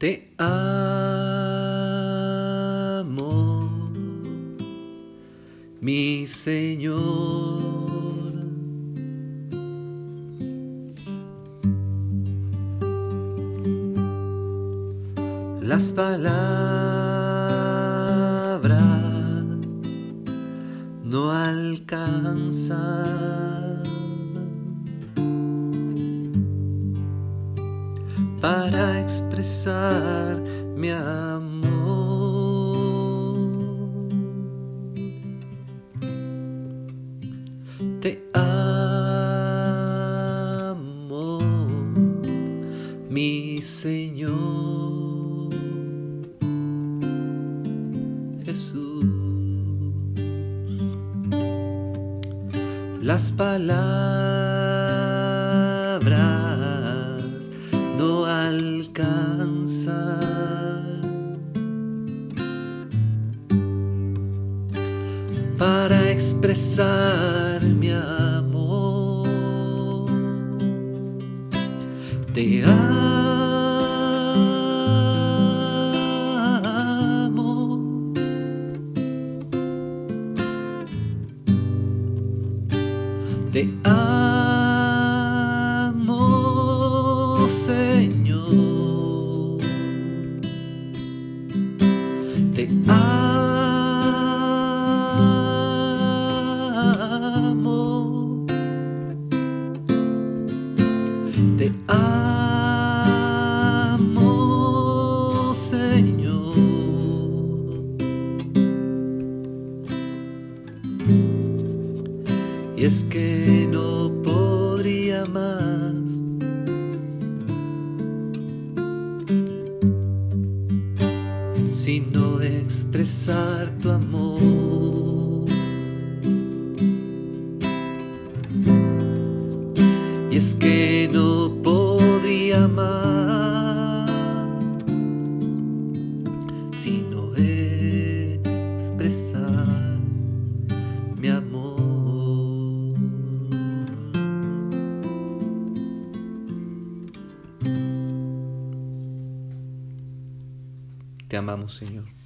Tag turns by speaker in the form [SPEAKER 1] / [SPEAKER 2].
[SPEAKER 1] Te amo, mi Señor. Las palabras no alcanzan para expresar mi amor. Te amo, mi Señor Jesús. Las palabras alcanzan para expresar mi amor. Te amo. Te amo, Señor. Te amo. Te amo, Señor. Y es que no podría más sino expresar tu amor. Y es que no podría más sino expresar mi amor. Te amamos, Señor.